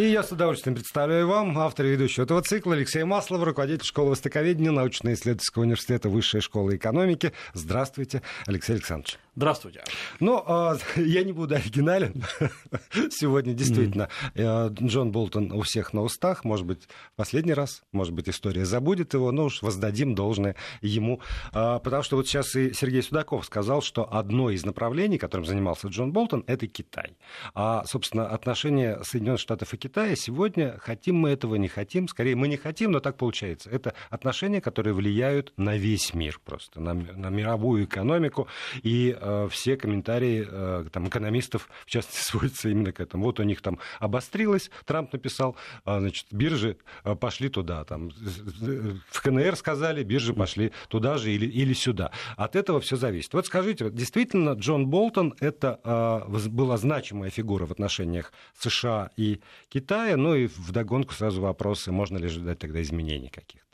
И я с удовольствием представляю вам автора и ведущего этого цикла Алексей Маслов, руководитель школы востоковедения научно-исследовательского университета Высшей школы экономики. Здравствуйте, Алексей Александрович. Здравствуйте. Ну, а, я не буду оригинален. Сегодня действительно mm. Джон Болтон у всех на устах. Может быть, последний раз, может быть, история забудет его, но уж воздадим должное ему. А, потому что вот сейчас и Сергей Судаков сказал, что одно из направлений, которым занимался Джон Болтон, это Китай. А, собственно, отношения Соединенных Штатов и Китая сегодня, хотим мы этого, не хотим, скорее мы не хотим, но так получается. Это отношения, которые влияют на весь мир просто, на, на мировую экономику. И Э, все комментарии э, там, экономистов, в частности, сводятся именно к этому. Вот у них там обострилось, Трамп написал, а, значит, биржи э, пошли туда, там, в КНР сказали, биржи пошли туда же или, или сюда. От этого все зависит. Вот скажите, действительно, Джон Болтон это была значимая фигура в отношениях США и Китая, ну и вдогонку сразу вопросы, можно ли ждать тогда изменений каких-то?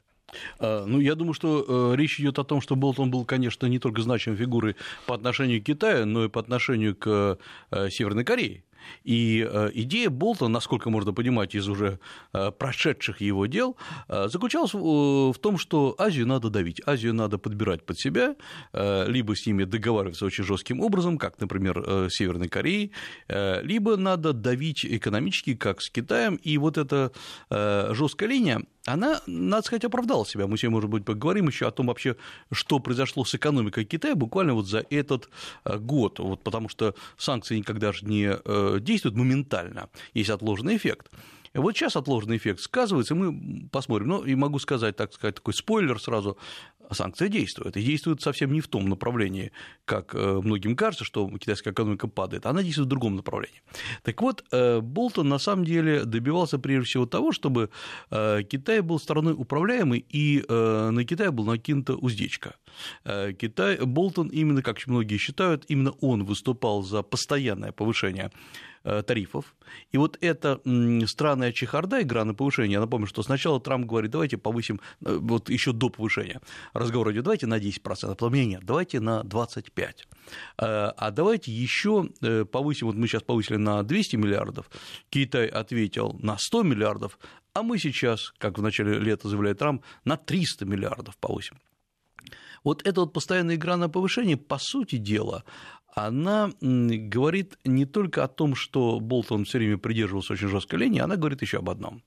А, ну, я думаю, что э, речь идет о том, что Болтон был, конечно, не только значимой фигурой по отношению к Китаю, но и по отношению к э, Северной Корее. И э, идея Болта, насколько можно понимать из уже э, прошедших его дел, э, заключалась в том, что Азию надо давить, Азию надо подбирать под себя, либо с ними договариваться очень жестким образом, как, например, Северной Кореей, либо надо давить экономически, как с Китаем, и вот эта жесткая линия, она, надо сказать, оправдала себя. Мы сегодня, может быть, поговорим еще о том вообще, что произошло с экономикой Китая буквально вот за этот год, вот потому что санкции никогда же не действует моментально, есть отложенный эффект. Вот сейчас отложенный эффект сказывается, мы посмотрим. Ну, и могу сказать, так сказать, такой спойлер сразу, санкции действуют. И действуют совсем не в том направлении, как э, многим кажется, что китайская экономика падает, она действует в другом направлении. Так вот, э, Болтон на самом деле добивался прежде всего того, чтобы э, Китай был страной управляемой, и на Китай был накинута уздечка. Китай, Болтон именно, как многие считают, именно он выступал за постоянное повышение тарифов. И вот эта странная чехарда, игра на повышение, я напомню, что сначала Трамп говорит, давайте повысим, э, вот еще до повышения, разговор идет, давайте на 10%, а потом нет, давайте на 25%. Э, а давайте еще повысим, вот мы сейчас повысили на 200 миллиардов, Китай ответил на 100 миллиардов, а мы сейчас, как в начале лета заявляет Трамп, на 300 миллиардов повысим. Вот эта вот постоянная игра на повышение, по сути дела, она говорит не только о том, что Болтон все время придерживался очень жесткой линии, она говорит еще об одном.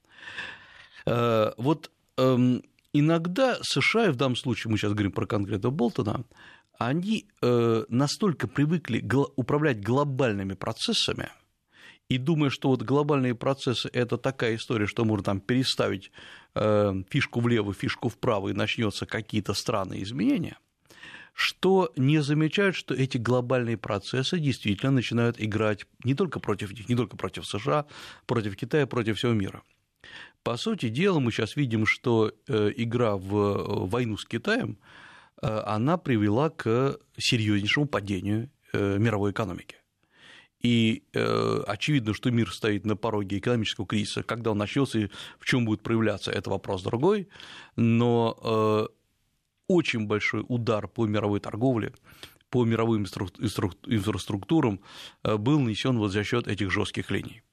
Э, вот эм, иногда США, и в данном случае мы сейчас говорим про конкретно Болтона, они э, настолько привыкли управлять глобальными процессами, и думая, что вот глобальные процессы – это такая история, что можно там переставить э, фишку влево, фишку вправо, и начнется какие-то странные изменения – что не замечают, что эти глобальные процессы действительно начинают играть не только против них, не только против США, против Китая, против всего мира. По сути дела, мы сейчас видим, что э, игра в э, войну с Китаем, э, она привела к серьезнейшему падению мировой экономики. И э, очевидно, что мир стоит на пороге экономического кризиса. Когда он начнется и в чем будет проявляться, это вопрос другой. Но очень большой удар по мировой торговле, по мировым инфраструктурам э, был нанесен вот за счет этих жестких линий.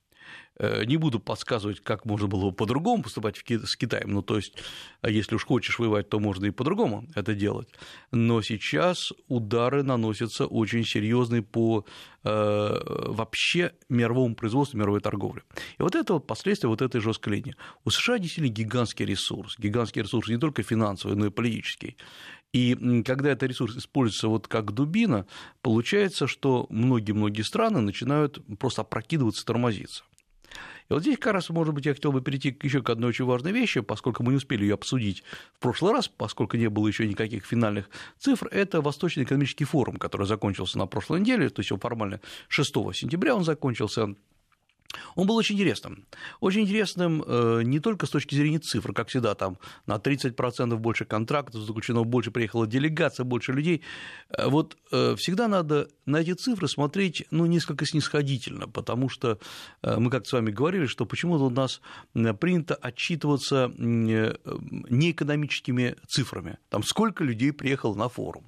Э, не буду подсказывать, как можно было по-другому поступать с Китаем, ну, то есть, а если уж хочешь воевать, то можно и по-другому это делать. Но сейчас удары наносятся очень серьезные по э, вообще мировому производству, мировой торговле. И вот это вот последствия вот этой жесткой линии. У США действительно гигантский ресурс, гигантский ресурс не только финансовый, но и политический. И когда этот ресурс используется вот как дубина, получается, что многие-многие страны начинают просто опрокидываться, тормозиться. И вот здесь как раз, может быть, я хотел бы перейти еще к одной очень важной вещи, поскольку мы не успели ее обсудить в прошлый раз, поскольку не было еще никаких финальных цифр, это Восточный экономический форум, который закончился на прошлой неделе, то есть формально 6 сентября он закончился, он был очень интересным. Очень интересным э, не только с точки зрения цифр, как всегда, там на 30% больше контрактов заключено, больше приехала делегация, больше людей. Э, вот э, всегда надо на эти цифры смотреть ну, несколько снисходительно, потому что мы как-то с вами говорили, что почему-то у нас принято отчитываться не экономическими цифрами. Там сколько людей приехало на форум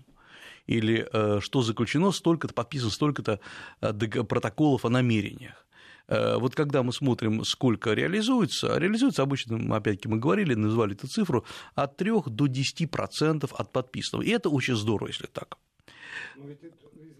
или что заключено, столько-то, подписано столько-то протоколов о намерениях. Вот когда мы смотрим, сколько реализуется, реализуется обычно, опять-таки мы говорили, назвали эту цифру, от 3 до 10% от подписанного. И это очень здорово, если так.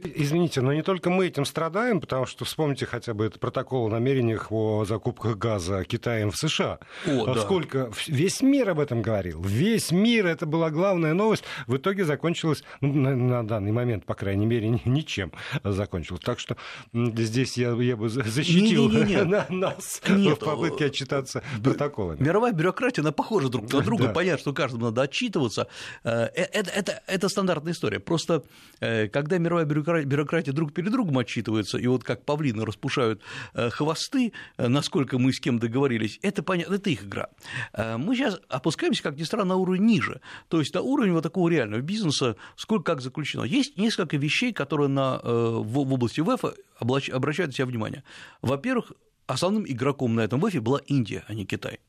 Извините, но не только мы этим страдаем, потому что вспомните хотя бы этот протокол о намерениях о закупках газа Китаем в США. О, да. Сколько весь мир об этом говорил. Весь мир, это была главная новость. В итоге закончилось, ну, на, на данный момент, по крайней мере, ничем закончилось. Так что здесь я, я бы защитил не, не, не, не. нас Нет, в попытке отчитаться протоколами. Мировая бюрократия, она похожа друг на друга. Да. Понятно, что каждому надо отчитываться. Это, э, это, это, это стандартная история. Просто э, когда мировая бюрократия бюрократия друг перед другом отчитывается, и вот как павлины распушают э, хвосты, э, насколько мы с кем договорились, это понятно, это их игра. Э, мы сейчас опускаемся, как ни странно, на уровень ниже, то есть на уровень вот такого реального бизнеса, сколько как заключено. Есть несколько вещей, которые на, в области ВЭФа обращают на себя внимание. Во-первых, основным игроком на этом ВЭФе была Индия, а не Китай.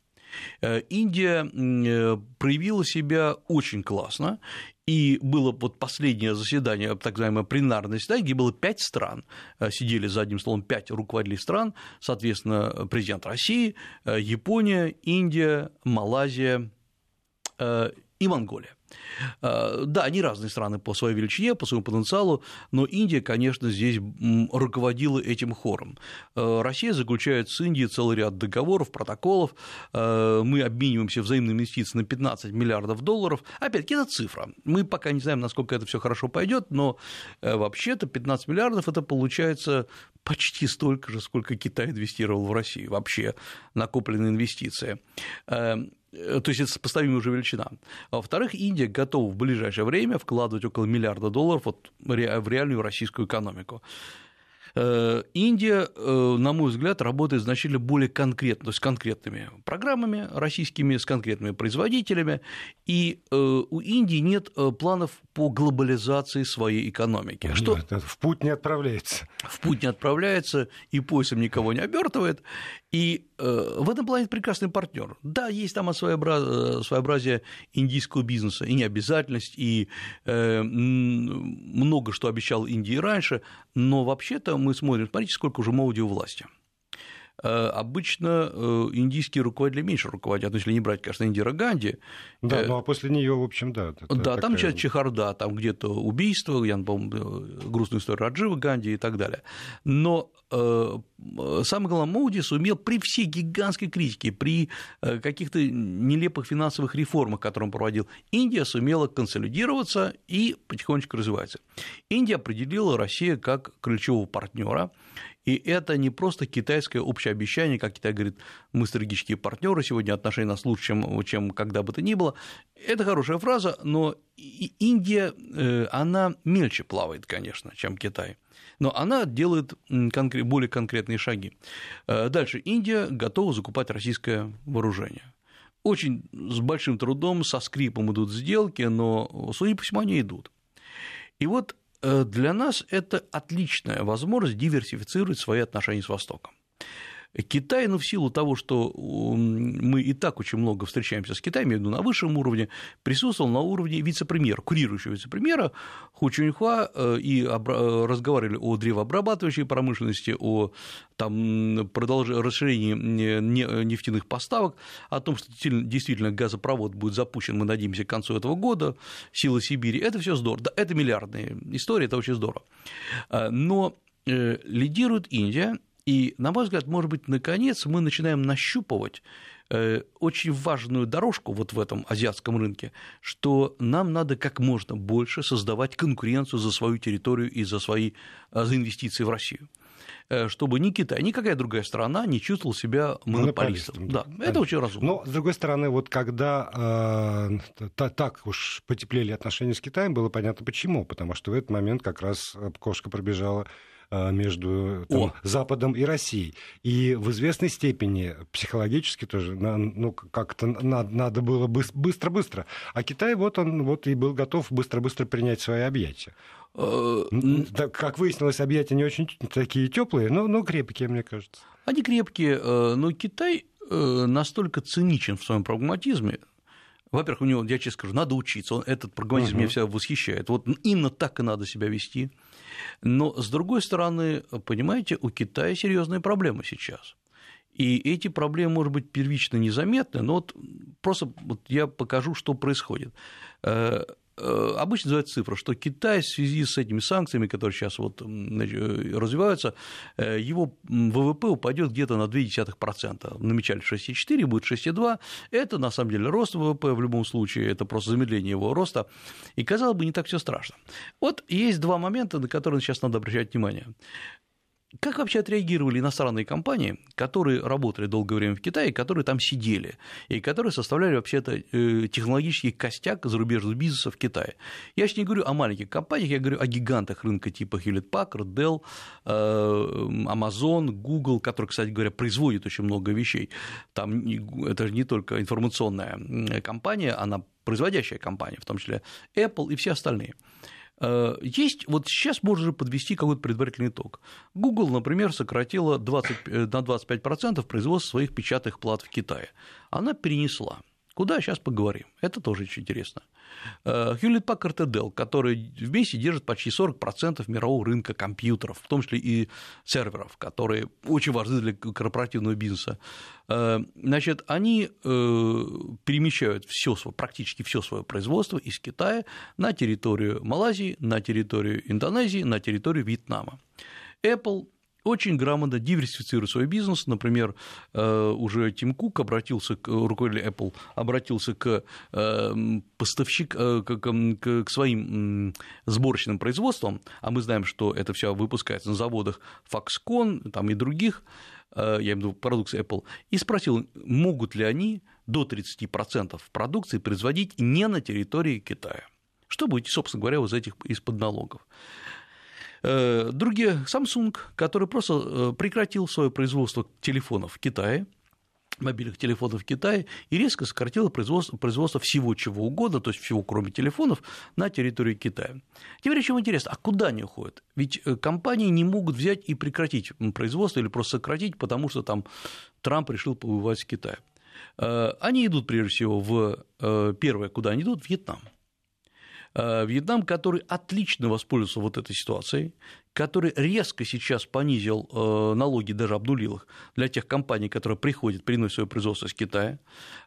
Индия проявила себя очень классно, и было вот последнее заседание, так называемое пленарное заседание, где было пять стран, э, сидели за одним столом пять руководителей стран, соответственно, президент России, э, Япония, Индия, Малайзия э, и Монголия. Э, да, они разные страны по своей величине, по своему потенциалу, но Индия, конечно, здесь руководила этим хором. Э, Россия заключает с Индией целый ряд договоров, протоколов, э, мы обмениваемся взаимными инвестициями на 15 миллиардов долларов. Опять-таки, это цифра. Мы пока не знаем, насколько это все хорошо пойдет, но вообще-то 15 миллиардов это получается почти столько же, сколько Китай инвестировал в Россию, вообще накопленные инвестиции. Э, то есть это сопоставимая уже величина. А во-вторых, Индия готова в ближайшее время вкладывать около миллиарда долларов вот в реальную российскую экономику. Э, Индия, э, на мой взгляд, работает значительно более конкретно, то есть с конкретными программами российскими, с конкретными производителями, и э, у Индии нет планов по глобализации своей экономики. Что... В путь не отправляется. В путь не отправляется, и поясом никого не обертывает, и в этом плане прекрасный партнер. Да, есть там своеобразие индийского бизнеса, и необязательность, и много что обещал Индии раньше, но вообще-то мы смотрим, смотрите, сколько уже Моуди у власти. Э, обычно э, индийские руководители меньше руководят, ну, если не брать, конечно, Индира Ганди. Да, э, ну а после нее, в общем, да. да, такая... там сейчас чехарда, там где-то убийство, я помню, грустную историю Раджива Ганди и так далее. Но самое главное, Моуди сумел при всей гигантской критике, при каких-то нелепых финансовых реформах, которые он проводил, Индия сумела консолидироваться и потихонечку развивается. Индия определила Россию как ключевого партнера, и это не просто китайское общее обещание, как Китай говорит, мы стратегические партнеры, сегодня отношения нас лучше, чем, чем когда бы то ни было. Это хорошая фраза, но Индия, э, она мельче плавает, конечно, чем Китай но она делает более конкретные шаги. Э, дальше. Индия готова закупать российское вооружение. Очень с большим трудом, со скрипом идут сделки, но, судя по всему, они идут. И вот для нас это отличная возможность диверсифицировать свои отношения с Востоком. Китай, ну, в силу того, что мы и так очень много встречаемся с Китаем, я имею в виду на высшем уровне, присутствовал на уровне вице-премьера, курирующего вице-премьера Ху Чуньхуа, э, и э, разговаривали о древообрабатывающей промышленности, о там, продолж... расширении нефтяных поставок, о том, что действительно газопровод будет запущен, мы надеемся, к концу этого года, силы Сибири, это все здорово, да, это миллиардные истории, это очень здорово. Э, но лидирует Индия, и, на мой взгляд, может быть, наконец мы начинаем нащупывать э, очень важную дорожку вот в этом азиатском рынке, что нам надо как можно больше создавать конкуренцию за свою территорию и за свои э, за инвестиции в Россию э, чтобы ни Китай, ни какая другая страна не чувствовал себя монополистом. Да, да, это очень разумно. Но, с другой стороны, вот когда э, так уж потеплели отношения с Китаем, было понятно почему. Потому что в этот момент как раз кошка пробежала между там, Западом и Россией. И в известной степени психологически тоже ну, как-то надо, надо было быстро-быстро. А Китай вот он вот и был готов быстро-быстро принять свои объятия. Э, как выяснилось, объятия не очень такие теплые, но, но крепкие, мне кажется. Они крепкие, э, но Китай настолько циничен в своем прагматизме, Во-первых, у него, я честно скажу, надо учиться. Он, этот прагматизм угу. меня всегда восхищает. Вот именно так и надо себя вести. Но, с другой стороны, понимаете, у Китая серьезные проблемы сейчас. И эти проблемы, может быть, первично незаметны, но вот просто вот я покажу, что происходит. Э, Э, обычно называют цифру, что Китай в связи с этими санкциями, которые сейчас вот развиваются, э, его ВВП упадет где-то на 0,2%. Намечали 6,4, будет 6,2. Это на самом деле рост ВВП в любом случае, это просто замедление его роста. И казалось бы, не так все страшно. Вот есть два момента, на которые сейчас надо обращать внимание. Как вообще отреагировали иностранные компании, которые работали долгое время в Китае, которые там сидели, и которые составляли вообще-то э, технологический костяк зарубежного бизнеса в Китае? Я сейчас не говорю о маленьких компаниях, я говорю о гигантах рынка типа Hewlett Packard, Dell, э, Amazon, Google, которые, кстати говоря, производят очень много вещей. Там это же не только информационная компания, она производящая компания, в том числе Apple и все остальные. Э, есть, вот сейчас можно же подвести какой-то предварительный итог. Google, например, сократила 20, э, на 25% производство своих печатных плат в Китае. Она перенесла. Куда, сейчас поговорим. Это тоже очень интересно. Э, Hewlett Packard и Dell, которые вместе держат почти 40% мирового рынка компьютеров, в том числе и серверов, которые очень важны для корпоративного бизнеса. Э, значит, они э, перемещают все, практически все свое производство из Китая на территорию Малайзии, на территорию Индонезии, на территорию Вьетнама. Apple очень грамотно диверсифицирует свой бизнес. Например, э, уже Тим Кук обратился к руководителю Apple, обратился к э, поставщик, э, к, своим сборочным производствам, а мы знаем, что это все выпускается на заводах Foxconn там и других, я имею в виду продукции Apple, и спросил, могут ли они до 30% продукции производить не на территории Китая. Что будете, собственно говоря, из этих из-под налогов? Э, другие, Samsung, который просто э, прекратил свое производство телефонов в Китае, мобильных телефонов в Китае и резко сократила производство, производство всего чего угодно, то есть всего кроме телефонов, на территории Китая. Теперь еще интересно, а куда они уходят? Ведь э, компании не могут взять и прекратить производство или просто сократить, потому что там Трамп решил побывать в Китае. Они идут, прежде всего, в первое, куда они идут, в Вьетнам. Э, Вьетнам, который отлично воспользовался вот этой ситуацией, который резко сейчас понизил э, налоги, даже обнулил их для тех компаний, которые приходят, приносят свое производство из Китая.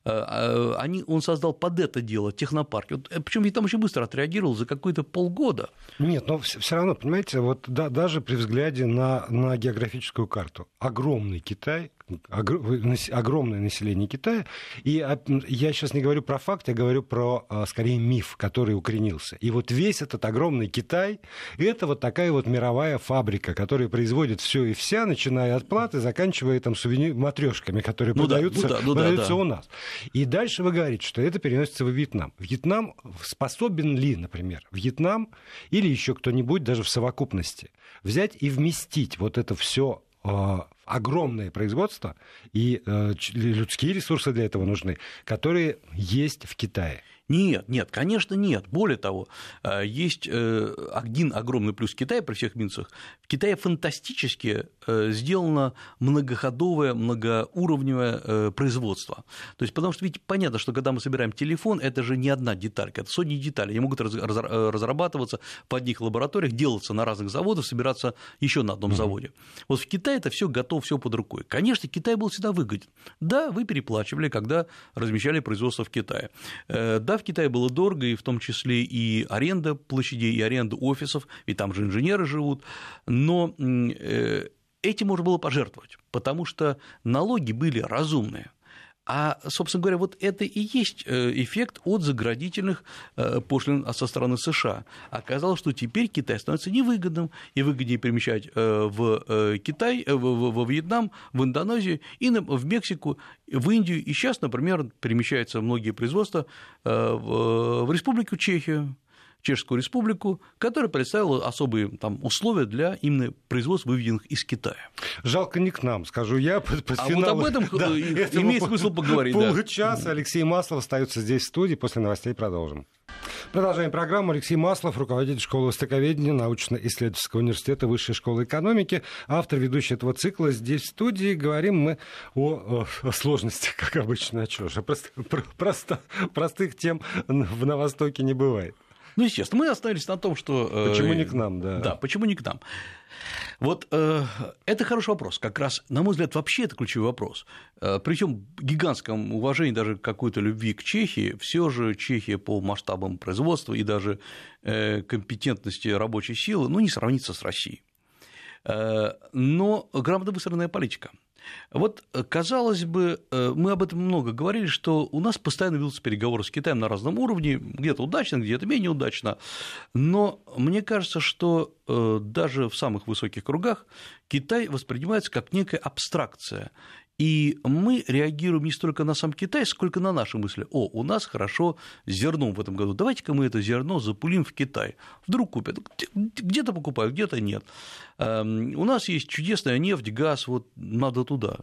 Э, они, он создал под это дело технопарки. Вот, причем Вьетнам очень быстро отреагировал за какое-то полгода. Нет, но все равно, понимаете, вот да, даже при взгляде на, на географическую карту, огромный Китай, огромное население Китая. И я сейчас не говорю про факт, я говорю про, а, скорее, миф, который укоренился. И вот весь этот огромный Китай – это вот такая вот мировая фабрика, которая производит все и вся, начиная от платы, заканчивая там сувенир матрешками, которые ну продаются, да, ну да, ну продаются да, да. у нас. И дальше вы говорите, что это переносится в Вьетнам. Вьетнам способен ли, например, Вьетнам или еще кто-нибудь даже в совокупности взять и вместить вот это все огромное производство, и э, людские ресурсы для этого нужны, которые есть в Китае. Нет, нет, конечно, нет. Более того, э, есть э, один огромный плюс Китая при всех минусах. В Китае фантастически э, сделано многоходовое, многоуровневое производство. То есть, потому что ведь понятно, что когда мы собираем телефон, это же не одна деталька, это сотни деталей. Они могут разрабатываться в одних лабораториях, делаться на разных заводах, собираться еще на одном заводе. Вот в Китае это все готово, все под рукой. Конечно, Китай был всегда выгоден. Да, вы переплачивали, когда размещали производство в Китае. Да, в Китае было дорого, и в том числе и аренда площадей, и аренда офисов, ведь там же инженеры живут, но э, этим можно было пожертвовать, потому что налоги были разумные. А, собственно говоря, вот это и есть э, эффект от заградительных э, пошлин со стороны США. Оказалось, что теперь Китай становится невыгодным, и выгоднее перемещать э, в Китай, во Вьетнам, в Индонезию и в Мексику, в Индию. И сейчас, например, перемещаются многие производства в Республику Чехию, Чешскую Республику, которая представила особые там, условия для именно производства выведенных из Китая. Жалко не к нам, скажу я. Под, под а финал... вот об этом да, имеет смысл поговорить. Полчаса да. Алексей Маслов остается здесь в студии. После новостей продолжим. Продолжаем программу. Алексей Маслов, руководитель школы востоковедения научно-исследовательского университета Высшей школы экономики, автор, ведущий этого цикла. Здесь в студии говорим мы о, о, о сложностях, как обычно. А что же, просто, просто, простых тем в на Востоке не бывает. Ну, естественно, мы остались на том, что... Э, почему не к нам, да? Да, почему не к нам? Вот э, это хороший вопрос. Как раз, на мой взгляд, вообще это ключевой вопрос. Э, при всем гигантском уважении даже какой-то любви к Чехии, все же Чехия по масштабам производства и даже э, компетентности рабочей силы ну, не сравнится с Россией. Э, но грамотно выстроенная политика – вот, э, казалось бы, э, мы об этом много говорили, что у нас постоянно ведутся переговоры с Китаем на разном уровне, где-то удачно, где-то менее удачно, но мне кажется, что э, даже в самых высоких кругах Китай воспринимается как некая абстракция, и мы реагируем не столько на сам Китай, сколько на наши мысли. О, у нас хорошо с зерном в этом году. Давайте-ка мы это зерно запулим в Китай. Вдруг купят. Где-то покупают, где-то нет. Эм, у нас есть чудесная нефть, газ, вот надо туда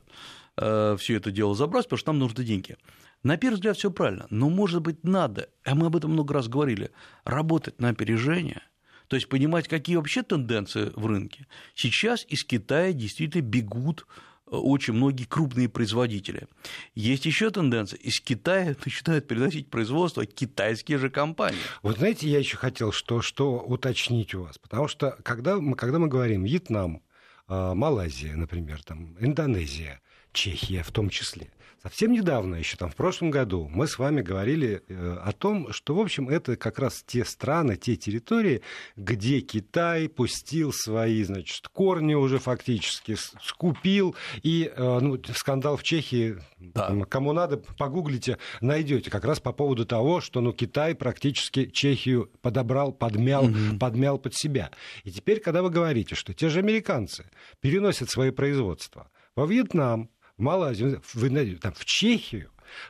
э, все это дело забрать, потому что нам нужны деньги. На первый взгляд все правильно, но, может быть, надо, а мы об этом много раз говорили, работать на опережение, то есть понимать, какие вообще тенденции в рынке. Сейчас из Китая действительно бегут очень многие крупные производители. Есть еще тенденция. Из Китая начинают переносить производство китайские же компании. Вот знаете, я еще хотел что, что уточнить у вас. Потому что когда мы, когда мы говорим Вьетнам, а, Малайзия, например, там, Индонезия, Чехия в том числе, Совсем недавно, еще там в прошлом году, мы с вами говорили э, о том, что, в общем, это как раз те страны, те территории, где Китай пустил свои, значит, корни уже фактически, скупил, и э, ну, скандал в Чехии, да. кому надо, погуглите, найдете, как раз по поводу того, что, ну, Китай практически Чехию подобрал, подмял, угу. подмял под себя. И теперь, когда вы говорите, что те же американцы переносят свои производства во Вьетнам, в Малайзию, там, в Чехию,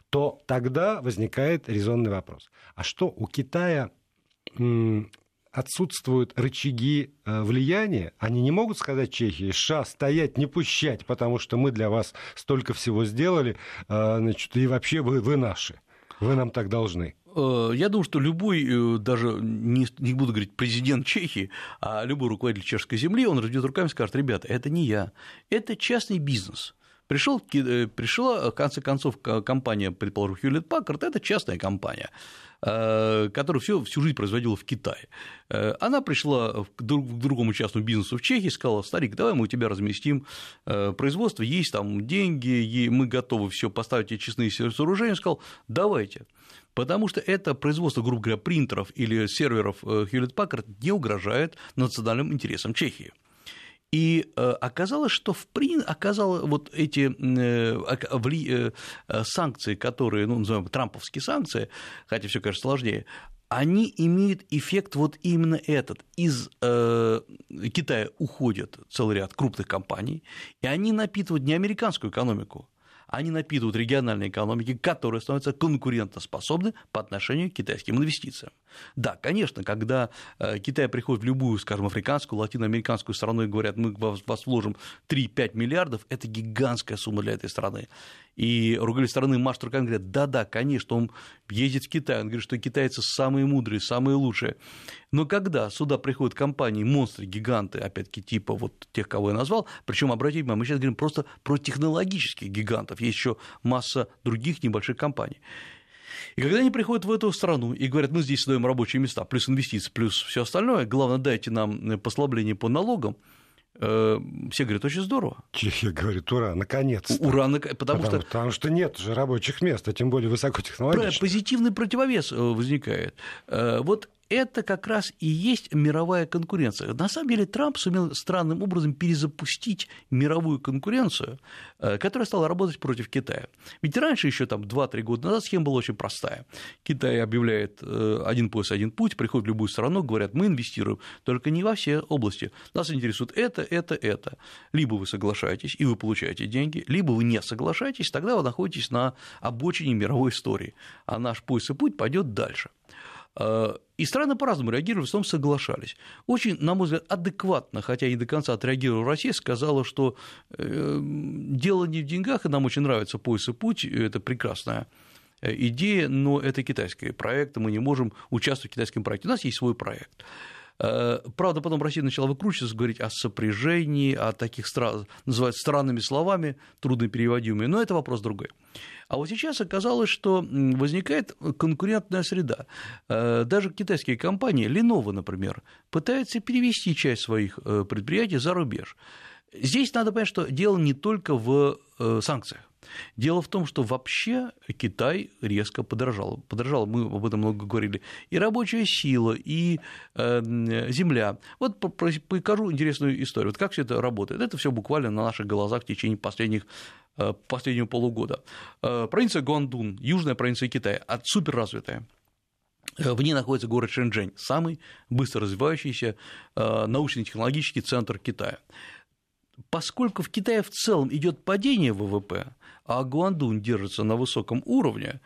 то тогда возникает резонный вопрос. А что, у Китая отсутствуют рычаги э, влияния, они не могут сказать Чехии, ша, стоять, не пущать, потому что мы для вас столько всего сделали, э, значит, и вообще вы, вы наши, вы нам так должны. Э, я думаю, что любой, даже не, не буду говорить президент Чехии, а любой руководитель чешской земли, он разведет руками и скажет, ребята, это не я, это частный бизнес. Пришел, э, пришла, в конце концов, компания, предположим, Hewlett Packard, это частная компания, э, которая всю, всю жизнь производила в Китае. Э, она пришла к другому частному бизнесу в Чехии и сказала, старик, давай мы у тебя разместим производство, есть там деньги, мы готовы все поставить эти честные сооружения. Он сказал, давайте. Потому что это производство, грубо говоря, принтеров или серверов Hewlett Packard не угрожает национальным интересам Чехии. И э, оказалось, что в прин оказалось вот эти э, э, санкции, которые, ну, называем трамповские санкции, хотя все, конечно, сложнее, они имеют эффект вот именно этот. Из э, Китая уходит целый ряд крупных компаний, и они напитывают не американскую экономику, они напитывают региональные экономики, которые становятся конкурентоспособны по отношению к китайским инвестициям. Да, конечно, когда э, Китай приходит в любую, скажем, африканскую, латиноамериканскую страну и говорят, мы вас вложим 3-5 миллиардов, это гигантская сумма для этой страны. И руководитель страны машет руками говорят, да-да, конечно, он ездит в Китай, он говорит, что китайцы самые мудрые, самые лучшие. Но когда сюда приходят компании, монстры, гиганты, опять-таки, типа вот тех, кого я назвал, причем обратите внимание, мы сейчас говорим просто про технологических гигантов, есть еще масса других небольших компаний. И когда они приходят в эту страну и говорят, мы здесь создаем рабочие места, плюс инвестиции, плюс все остальное, главное, дайте нам послабление по налогам, э, все говорят, очень здорово. Чехия говорит, ура, наконец-то. Ура, потому, потому что... Потому что нет же рабочих мест, а тем более высокотехнологичных. Позитивный противовес э, возникает. Э, вот это как раз и есть мировая конкуренция. На самом деле Трамп сумел странным образом перезапустить мировую конкуренцию, э, которая стала работать против Китая. Ведь раньше, еще там 2-3 года назад, схема была очень простая. Китай объявляет э, один пояс, один путь, приходит в любую страну, говорят, мы инвестируем, только не во все области. Нас интересует это, это, это. Либо вы соглашаетесь, и вы получаете деньги, либо вы не соглашаетесь, тогда вы находитесь на обочине мировой истории, а наш пояс и путь пойдет дальше. Э, и страны по-разному реагировали, в том соглашались. Очень, на мой взгляд, адекватно, хотя и до конца отреагировала Россия, сказала, что э, дело не в деньгах, и нам очень нравится пояс и путь, это прекрасная идея, но это китайский проект, мы не можем участвовать в китайском проекте. У нас есть свой проект. Э, правда, потом Россия начала выкручиваться, говорить о сопряжении, о таких называть странными словами, труднопереводимыми, но это вопрос другой. А вот сейчас оказалось, что возникает конкурентная среда. Э, даже китайские компании, Lenovo, например, пытаются перевести часть своих э, предприятий за рубеж. Здесь надо понять, что дело не только в санкциях. Дело в том, что вообще Китай резко подорожал. Подорожал, мы об этом много говорили. И рабочая сила, и э, земля. Вот покажу интересную историю. Вот как все это работает. Это все буквально на наших глазах в течение последних э, последнего полугода. Э, провинция Гуандун, южная провинция Китая, суперразвитая. В ней находится город Шэньчжэнь, самый быстро развивающийся научно-технологический центр Китая поскольку в Китае в целом идет падение ВВП, а Гуандун держится на высоком уровне,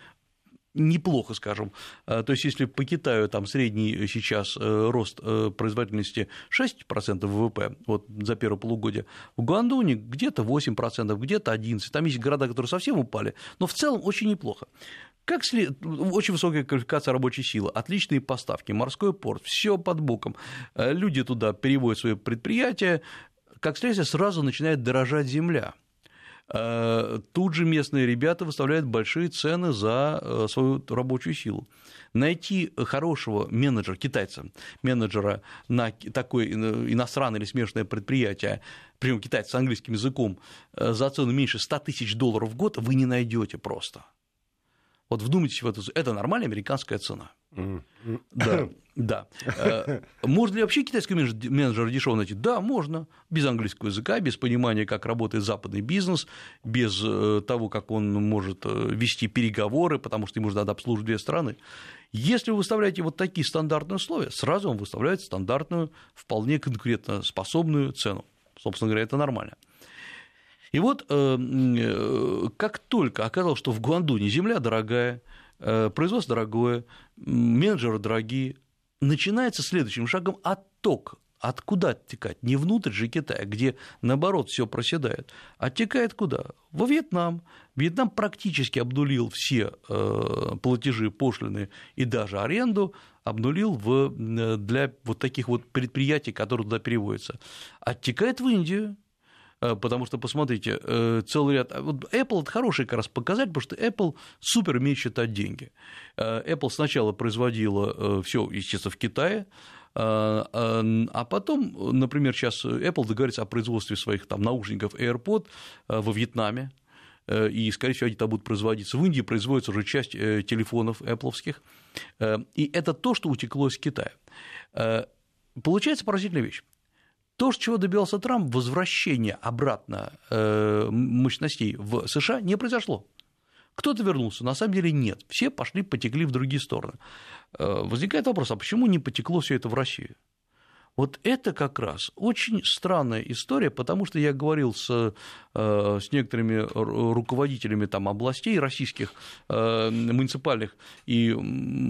неплохо, скажем. А, то есть, если по Китаю там средний сейчас э, рост э, производительности 6% ВВП вот, за первое полугодие, в Гуандуне где-то 8%, где-то 11%. Там есть города, которые совсем упали, но в целом очень неплохо. Как след... Очень высокая квалификация рабочей силы, отличные поставки, морской порт, все под боком. Э, люди туда переводят свои предприятия, как следствие, сразу начинает дорожать земля. Э, тут же местные ребята выставляют большие цены за э, свою рабочую силу. Найти хорошего менеджера, китайца, менеджера на такое иностранное или смешанное предприятие, причем китайца с английским языком, э, за цену меньше 100 тысяч долларов в год вы не найдете просто. Вот вдумайтесь в это. Это нормальная американская цена. Да, да. Э, можно ли вообще китайский менеджер дешево найти? Да, можно. Без английского языка, без понимания, как работает западный бизнес, без э, того, как он может э, вести переговоры, потому что ему же надо обслуживать две страны. Если вы выставляете вот такие стандартные условия, сразу вам выставляют стандартную, вполне конкурентоспособную цену. Собственно говоря, это нормально. И вот как только оказалось, что в Гуандуне земля дорогая, производство дорогое, менеджеры дорогие, начинается следующим шагом отток. Откуда оттекать? Не внутрь же Китая, где, наоборот, все проседает. Оттекает куда? Во Вьетнам. Вьетнам практически обнулил все э, платежи, пошлины и даже аренду, обнулил в, для вот таких вот предприятий, которые туда переводятся. Оттекает в Индию, Э, потому что, посмотрите, э, целый ряд... Вот Apple – это хороший как раз показатель, потому что Apple супер умеет считать деньги. Э, Apple сначала производила все, естественно, в Китае, а потом, например, сейчас Apple договорится о производстве своих там, наушников AirPod во Вьетнаме, и, скорее всего, они там будут производиться. В Индии производится уже часть телефонов Apple. И это то, что утекло из Китая. Получается поразительная вещь. То, чего добивался Трамп, возвращение обратно э, мощностей в США не произошло. Кто-то вернулся, на самом деле нет. Все пошли, потекли в другие стороны. Э, возникает вопрос, а почему не потекло все это в Россию? Вот это как раз очень странная история, потому что я говорил с, э, с некоторыми руководителями там, областей российских, э, муниципальных, и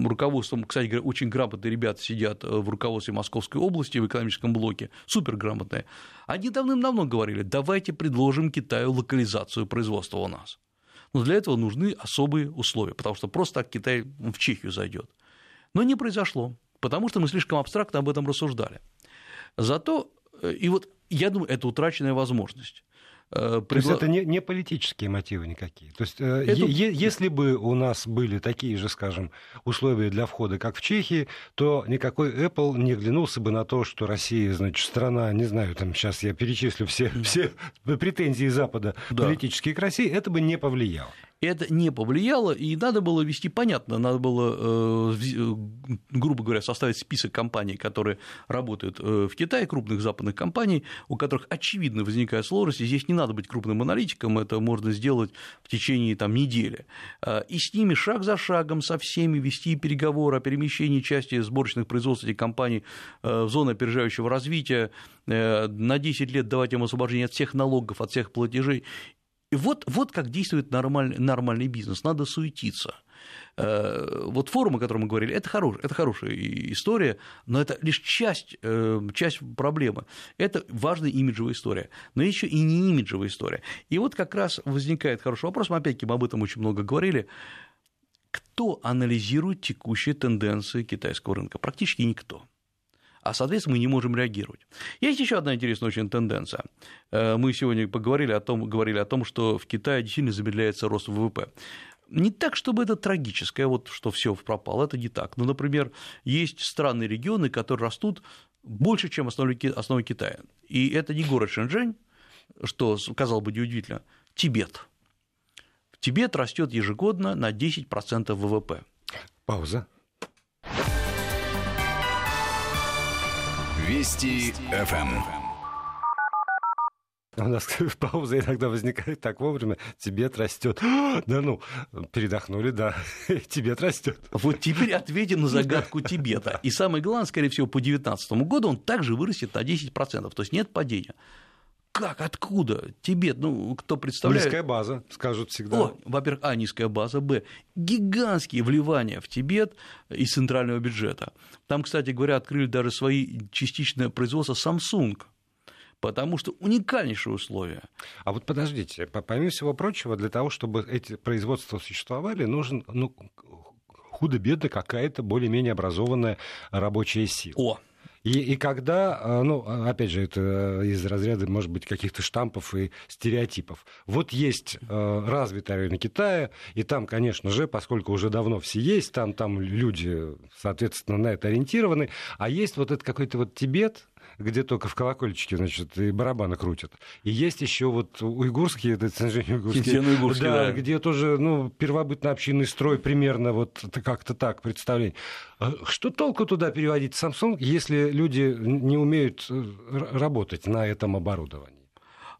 руководством, кстати говоря, очень грамотные ребята сидят в руководстве Московской области в экономическом блоке, суперграмотные. Они давным-давно говорили, давайте предложим Китаю локализацию производства у нас. Но для этого нужны особые условия, потому что просто так Китай в Чехию зайдет. Но не произошло, потому что мы слишком абстрактно об этом рассуждали. Зато, э, и вот я думаю, это утраченная возможность. Э, То есть это не, не политические мотивы никакие. То есть, э, это... е- если бы у нас были такие же, скажем, условия для входа, как в Чехии, то никакой Apple не глянулся бы на то, что Россия, значит, страна, не знаю, там сейчас я перечислю все, все претензии Запада да. политические к России, это бы не повлияло это не повлияло, и надо было вести, понятно, надо было, э, э, грубо говоря, составить список компаний, которые работают э, в Китае, крупных западных компаний, у которых очевидно возникают сложности. Здесь не надо быть крупным аналитиком, это можно сделать в течение там, недели. И с ними шаг за шагом, со всеми вести переговоры о перемещении части сборочных производств этих компаний в зону опережающего развития, на 10 лет давать им освобождение от всех налогов, от всех платежей. И вот, вот как действует нормальный, нормальный бизнес, надо суетиться. Э, вот форум, о котором мы говорили, это, хорош, это хорошая история, но это лишь часть, э, часть проблемы. Это важная имиджевая история, но еще и не имиджевая история. И вот как раз возникает хороший вопрос, мы опять-таки об этом очень много говорили, кто анализирует текущие тенденции китайского рынка? Практически никто а, соответственно, мы не можем реагировать. Есть еще одна интересная очень тенденция. Э, мы сегодня поговорили о том, говорили о том, что в Китае действительно замедляется рост ВВП. Не так, чтобы это трагическое, вот что все пропало, это не так. Но, например, есть страны, регионы, которые растут больше, чем основы Китая. И это не город Шэньчжэнь, что, казалось бы, неудивительно, Тибет. Тибет растет ежегодно на 10% ВВП. Пауза. Вести ФМ. У нас пауза иногда возникает так вовремя. Тибет растет. Да ну, передохнули, да. Тибет растет. Вот теперь ответим на загадку Тибета. И самое главное, скорее всего, по 2019 году он также вырастет на 10%. То есть нет падения. Как, откуда? Тибет, ну, кто представляет? Низкая база, скажут всегда. О, во-первых, а, низкая база, б, гигантские вливания в Тибет из центрального бюджета. Там, кстати говоря, открыли даже свои частичное производство Samsung, потому что уникальнейшие условия. А вот подождите, помимо всего прочего, для того, чтобы эти производства существовали, нужен ну, худо-бедно какая-то более-менее образованная рабочая сила. О, и, и когда, а, ну, опять же, это из разряда, может быть, каких-то штампов и стереотипов. Вот есть э, развитый район Китая, и там, конечно же, поскольку уже давно все есть, там, там люди, соответственно, на это ориентированы, а есть вот этот какой-то вот Тибет, где только в колокольчике, значит, и барабаны крутят. И есть еще вот уйгурские, это, уйгурские, уйгурские да, да, где тоже, ну, первобытно-общинный строй примерно вот как-то так представление. А что толку туда переводить Samsung, если люди не умеют э, работать на этом оборудовании?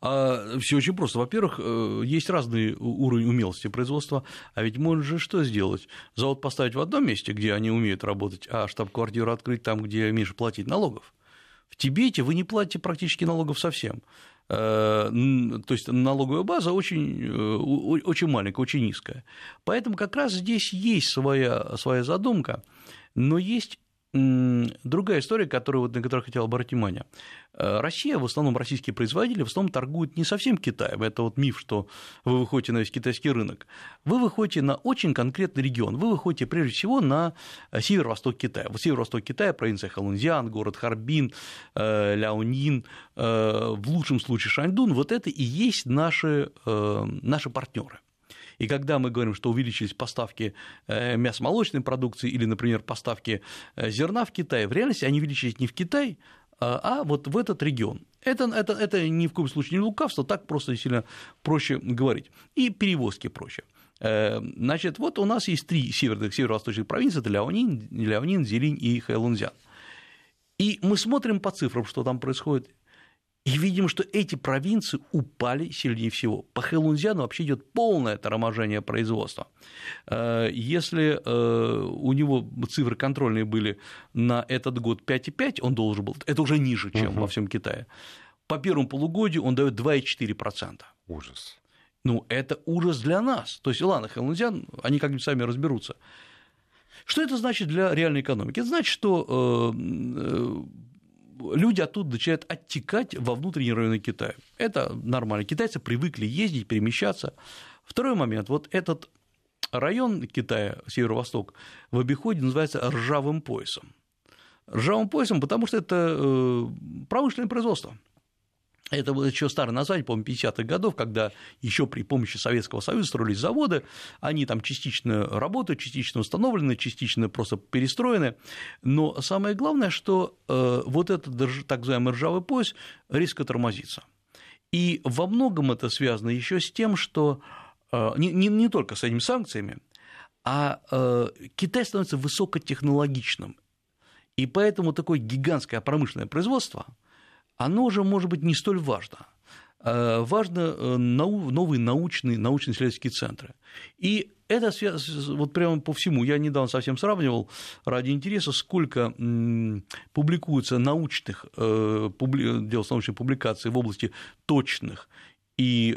А все очень просто. Во-первых, э, есть разные уровни умелости производства, а ведь можно же что сделать? Завод поставить в одном месте, где они умеют работать, а штаб-квартиру открыть там, где меньше платить налогов. В Тибете вы не платите практически налогов совсем. Э, то есть налоговая база очень, э, очень маленькая, очень низкая. Поэтому как раз здесь есть своя, своя задумка, но есть другая история, которую, вот, на которую хотел обратить внимание. Э, Россия, в основном российские производители, в основном торгуют не совсем Китаем. Это вот миф, что вы выходите на весь китайский рынок. Вы выходите на очень конкретный регион. Вы выходите прежде всего на э, северо-восток Китая. Вот северо-восток Китая, провинция Халунзян, город Харбин, э, Ляонин, в лучшем случае Шаньдун. Вот это и есть наши, наши партнеры. И когда мы говорим, что увеличились поставки э, мясомолочной продукции или, например, поставки э, зерна в Китай, в реальности они увеличились не в Китай, а, а вот в этот регион. Это, это, это ни в коем случае не лукавство, так просто сильно проще говорить. И перевозки проще. Э, значит, вот у нас есть три северных, северо-восточных провинции, это Ляонин, Ляонин, Зелинь и Хэлунзян. И мы смотрим по цифрам, что там происходит, и видим, что эти провинции упали сильнее всего. По Хэлунзяну вообще идет полное торможение производства. Э, если э, у него цифры контрольные были на этот год 5,5, он должен был, это уже ниже, чем угу. во всем Китае. По первому полугодию он дает 2,4%. Ужас. Ну, это ужас для нас. То есть, ладно, Хэлунзян, они как-нибудь сами разберутся. Что это значит для реальной экономики? Это значит, что э, люди оттуда начинают оттекать во внутренние районы Китая. Это нормально. Китайцы привыкли ездить, перемещаться. Второй момент. Вот этот район Китая, северо-восток, в обиходе называется ржавым поясом. Ржавым поясом, потому что это э, промышленное производство. Это было еще старое название, по-моему, 50-х годов, когда еще при помощи Советского Союза строились заводы, они там частично работают, частично установлены, частично просто перестроены. Но самое главное, что э, вот этот так называемый ржавый пояс резко тормозится. И во многом это связано еще с тем, что э, не, не, не только с этими санкциями, а э, Китай становится высокотехнологичным. И поэтому такое гигантское промышленное производство – оно уже может быть не столь важно. Э, важно э, новые научные, научно-исследовательские центры. И это вот прямо по всему. Я недавно совсем сравнивал ради интереса, сколько публикуется научных, э, дел с научной публикацией в области точных и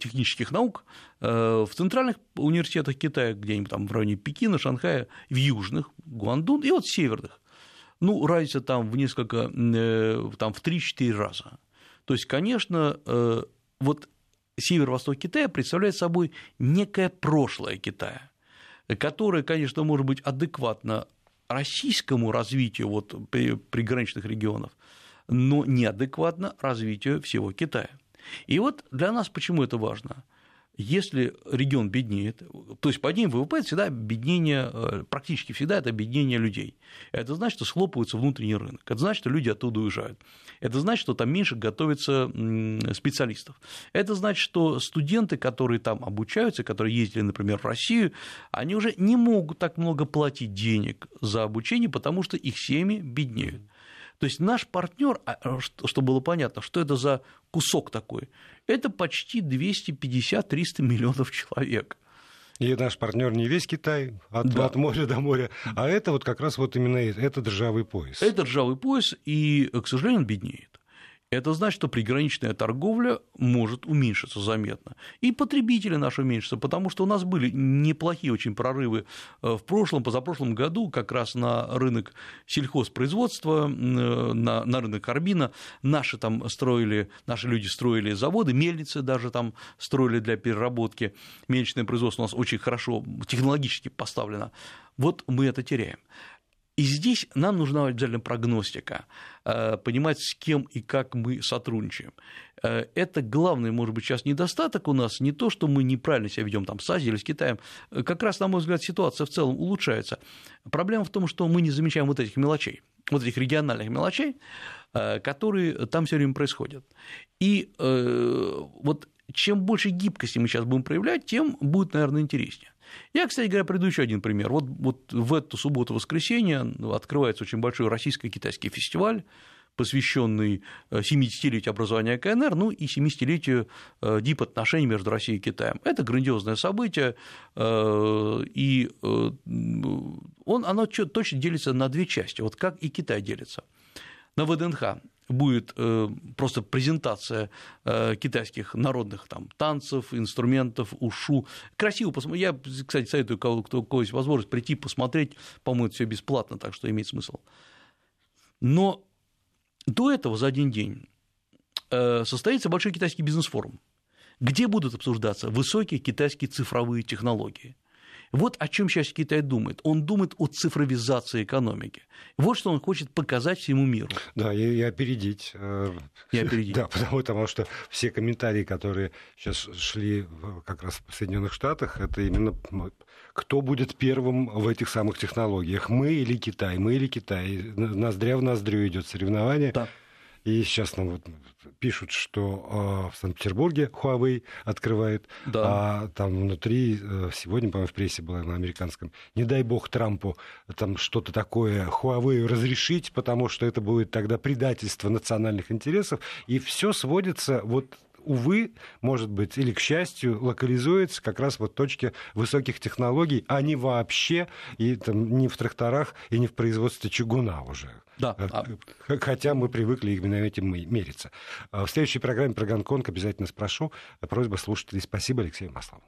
технических наук в центральных университетах Китая, где-нибудь там в районе Пекина, Шанхая, в южных, Гуандун, и вот северных. Ну, разница там в несколько, э, там в 3-4 раза. То есть, конечно, э, вот северо-восток Китая представляет собой некое прошлое Китая. которая, конечно, может быть адекватна российскому развитию вот, приграничных регионов, но неадекватно развитию всего Китая. И вот для нас почему это важно? Если регион беднеет, то есть падение ВВП – это всегда объединение, э, практически всегда это объединение людей. Это значит, что схлопывается внутренний рынок, это значит, что люди оттуда уезжают, это значит, что там меньше готовится специалистов, это значит, что студенты, которые там обучаются, которые ездили, например, в Россию, они уже не могут так много платить денег за обучение, потому что их семьи беднеют. То есть наш партнер, а, а, чтобы было понятно, что это за кусок такой, это почти 250-300 миллионов человек. И наш партнер не весь Китай, от, да. от моря до моря, а это вот как раз вот именно это, это ржавый пояс. Это ржавый пояс, и, к сожалению, он беднеет это значит, что приграничная торговля может уменьшиться заметно. И потребители наши уменьшатся, потому что у нас были неплохие очень прорывы э, в прошлом, позапрошлом году как раз на рынок сельхозпроизводства, э, на, на рынок карбина. Наши там строили, наши люди строили заводы, мельницы даже там строили для переработки. Мельничное производство у нас очень хорошо технологически поставлено. Вот мы это теряем. И здесь нам нужна обязательно прогностика, э, понимать, с кем и как мы сотрудничаем. Э, это главный, может быть, сейчас недостаток у нас, не то, что мы неправильно себя ведем там с Азией или с Китаем, э, как раз, на мой взгляд, ситуация в целом улучшается. Проблема в том, что мы не замечаем вот этих мелочей, вот этих региональных мелочей, которые там все время происходят. И вот чем больше гибкости мы сейчас будем проявлять, тем будет, наверное, интереснее. Я, кстати говоря, приду еще один пример. Вот, вот в эту субботу-воскресенье открывается очень большой российско-китайский фестиваль, посвященный 70-летию э, образования КНР, ну и 70-летию э, дип-отношений между Россией и Китаем. Это грандиозное событие, э, и он, оно точно делится на две части, вот как и Китай делится. На ВДНХ будет э, просто презентация э, китайских народных там, танцев, инструментов, ушу. Красиво посмотреть. Я, кстати, советую, кого, кто, у кого есть возможность прийти посмотреть. По-моему, это все бесплатно, так что имеет смысл. Но до этого за один день э, состоится большой китайский бизнес-форум, где будут обсуждаться высокие китайские цифровые технологии – вот о чем сейчас Китай думает. Он думает о цифровизации экономики. Вот что он хочет показать всему миру. Да, и, и опередить. Э, и опередить. Да, потому, потому что все комментарии, которые сейчас шли как раз в Соединенных Штатах, это именно кто будет первым в этих самых технологиях, мы или Китай, мы или Китай. Ноздря в ноздрю идет соревнование. Да. И сейчас нам вот пишут, что э, в Санкт-Петербурге Huawei открывает, да. а там внутри, э, сегодня, по-моему, в прессе было на американском, не дай бог Трампу там что-то такое Huawei разрешить, потому что это будет тогда предательство национальных интересов, и все сводится вот увы, может быть, или к счастью, локализуется как раз вот точке высоких технологий, а не вообще и там, не в тракторах и не в производстве чугуна уже. Да. Э, а хотя мы привыкли именно этим мериться. А в следующей программе про Гонконг обязательно спрошу. Просьба слушателей. Спасибо, Алексей Маслов.